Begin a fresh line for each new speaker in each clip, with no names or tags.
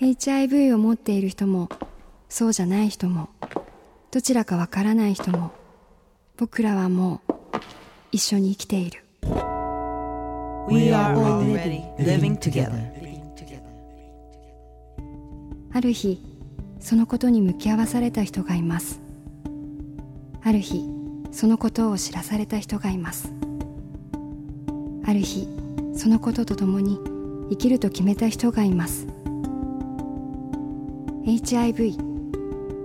HIV を持っている人もそうじゃない人もどちらかわからない人も僕らはもう一緒に生きている。
We are already living together.
ある日そのことに向き合わされた人がいます。ある日そのことを知らされた人がいます。ある日そのこととともに生きると決めた人がいます HIV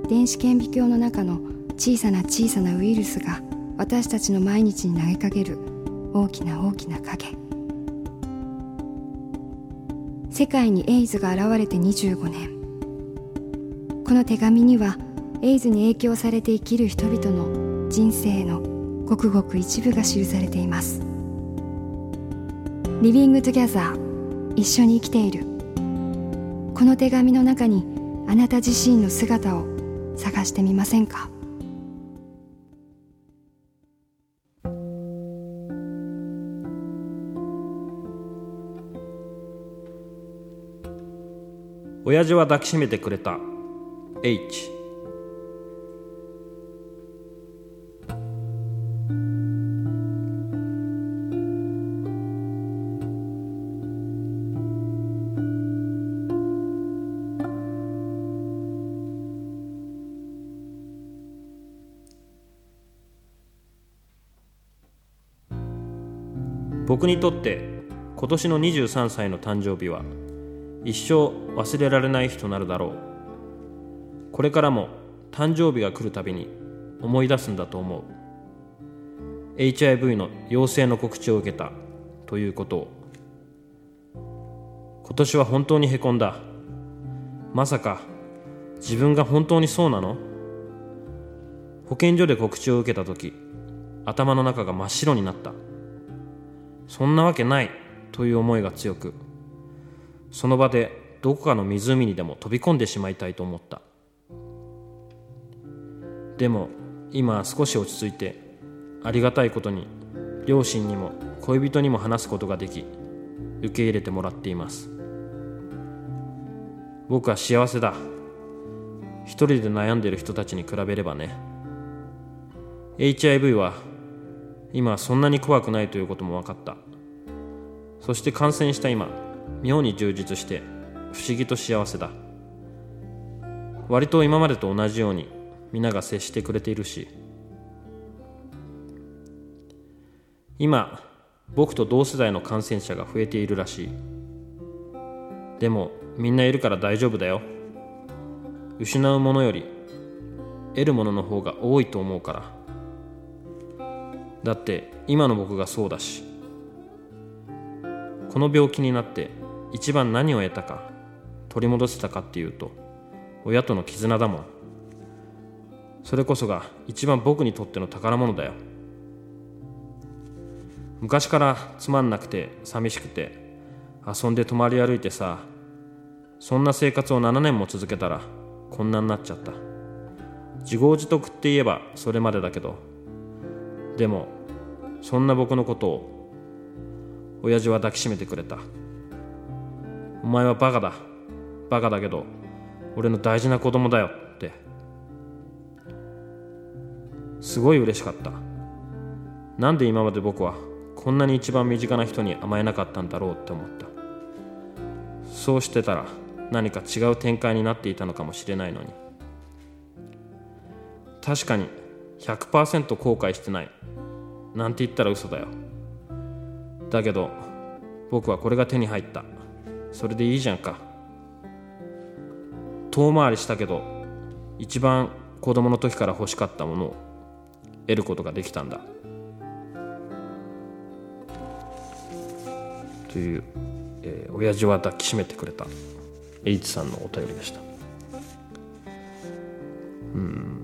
電子顕微鏡の中の小さな小さなウイルスが私たちの毎日に投げかける大きな大きな影。世界にエイズが現れて25年。この手紙にはエイズに影響されて生きる人々の人生のごくごく一部が記されています。 Living Together 一緒に生きている。この手紙の中にあなた自身の姿を探してみませんか？
親父は抱きしめてくれた。H 僕にとって今年の23歳の誕生日は一生忘れられない日となるだろう。これからも誕生日が来るたびに思い出すんだと思う。HIV の陽性の告知を受けたということ。を今年は本当にへこんだ。まさか自分が本当にそうなの？保健所で告知を受けた時頭の中が真っ白になった。そんなわけないという思いが強くその場でどこかの湖にでも飛び込んでしまいたいと思った。でも今は少し落ち着いてありがたいことに両親にも恋人にも話すことができ受け入れてもらっています。僕は幸せだ。一人で悩んでいる人たちに比べればね。HIV は今はそんなに怖くないということも分かった。そして感染した今妙に充実して不思議と幸せだ。割と今までと同じように皆が接してくれているし。今僕と同世代の感染者が増えているらしい。でもみんないるから大丈夫だよ。失うものより得るものの方が多いと思うから。だって今の僕がそうだしこの病気になって一番何を得たか取り戻せたかっていうと親との絆だもん。それこそが一番僕にとっての宝物だよ。昔からつまんなくて寂しくて遊んで泊まり歩いてさそんな生活を7年も続けたらこんなになっちゃった。自業自得って言えばそれまでだけどでもそんな僕のことを親父は抱きしめてくれた。お前はバカだ。バカだけど俺の大事な子供だよって。すごい嬉しかった。なんで今まで僕はこんなに一番身近な人に甘えなかったんだろうって思った。そうしてたら何か違う展開になっていたのかもしれないのに。確かに100%後悔してない。なんて言ったら嘘だよ。だけど僕はこれが手に入った。それでいいじゃんか。遠回りしたけど一番子供の時から欲しかったものを得ることができたんだ。という、えー、親父は抱きしめてくれた。H さんのお便りでした。うん。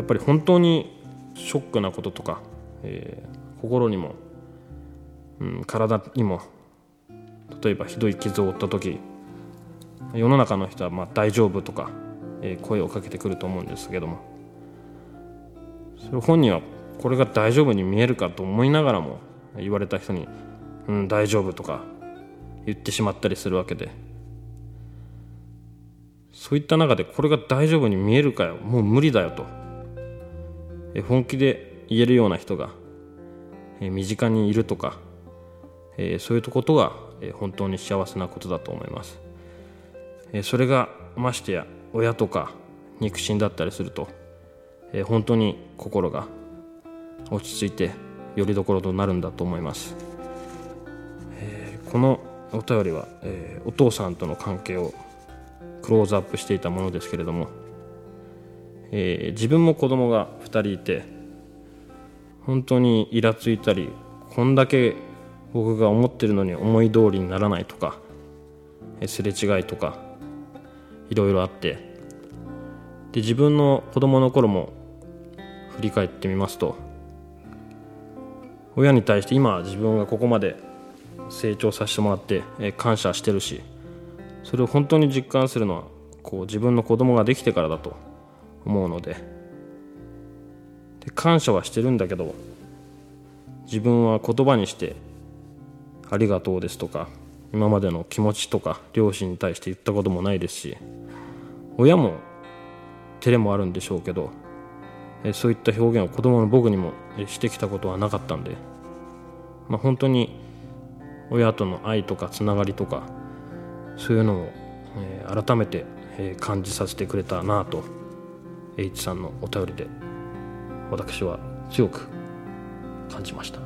やっぱり本当にショックなこととか、えー、心にも、うん、体にも例えばひどい傷を負った時世の中の人はまあ大丈夫とか、えー、声をかけてくると思うんですけどもそれ本人はこれが大丈夫に見えるかと思いながらも言われた人に「うん大丈夫」とか言ってしまったりするわけでそういった中でこれが大丈夫に見えるかよもう無理だよと。え本気で言えるような人がえ身近にいるとかえそういうことがえ本当に幸せなことだと思います。えそれがましてや親とか肉親だったりするとえ本当に心が落ち着いてよりどころとなるんだと思います、えこのお便りは、えお父さんとの関係をクローズアップしていたものですけれども、えー、自分も子供が2人いて本当にイラついたりこんだけ僕が思ってるのに思い通りにならないとかすれ違いとかいろいろあってで自分の子供の頃も振り返ってみますと親に対して今自分がここまで成長させてもらって感謝してるしそれを本当に実感するのはこう自分の子供ができてからだと。思うので。で感謝はしてるんだけど自分は言葉にして「ありがとう」ですとか今までの気持ちとか両親に対して言ったこともないですし親も照れもあるんでしょうけどそういった表現を子供の僕にもしてきたことはなかったんで、まあ、本当に親との愛とかつながりとかそういうのを、改めて、感じさせてくれたなと H さんのお便りで私は強く感じました。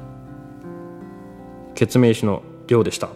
決命師の亮でした。